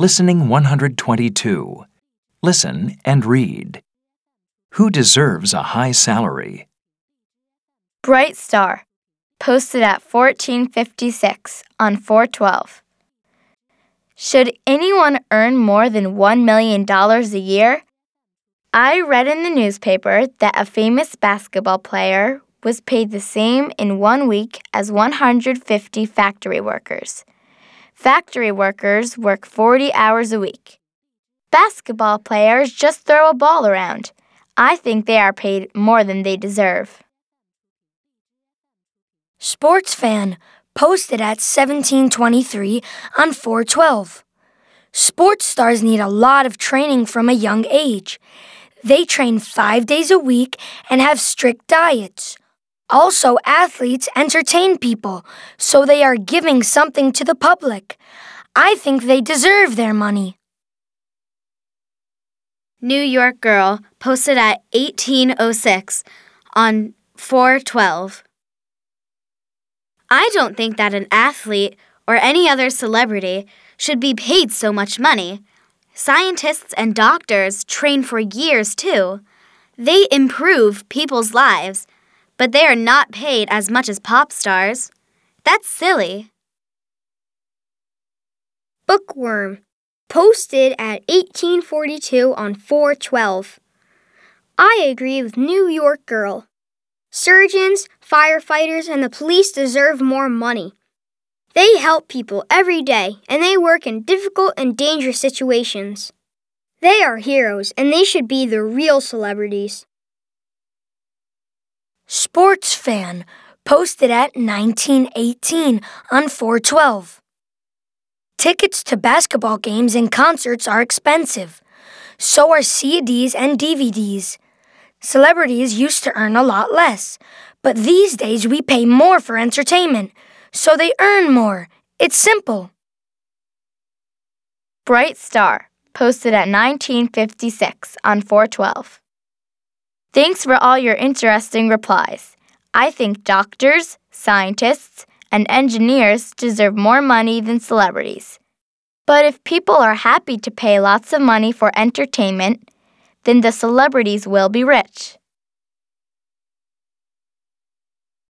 Listening 122. Listen and read. Who deserves a high salary? Bright Star, posted at 1456 on 412. Should anyone earn more than $1 million a year? I read in the newspaper that a famous basketball player was paid the same in one week as 150 factory workers. Factory workers work 40 hours a week. Basketball players just throw a ball around. I think they are paid more than they deserve. Sports fan posted at 1723 on 412. Sports stars need a lot of training from a young age. They train five days a week and have strict diets. Also, athletes entertain people, so they are giving something to the public. I think they deserve their money. New York Girl posted at 1806 on 412. I don't think that an athlete or any other celebrity should be paid so much money. Scientists and doctors train for years too. They improve people's lives but they are not paid as much as pop stars. That's silly. Bookworm, posted at 1842 on 412. I agree with New York Girl. Surgeons, firefighters, and the police deserve more money. They help people every day and they work in difficult and dangerous situations. They are heroes and they should be the real celebrities. Sports fan, posted at 1918 on 412. Tickets to basketball games and concerts are expensive. So are CDs and DVDs. Celebrities used to earn a lot less, but these days we pay more for entertainment, so they earn more. It's simple. Bright Star, posted at 1956 on 412. Thanks for all your interesting replies. I think doctors, scientists, and engineers deserve more money than celebrities. But if people are happy to pay lots of money for entertainment, then the celebrities will be rich.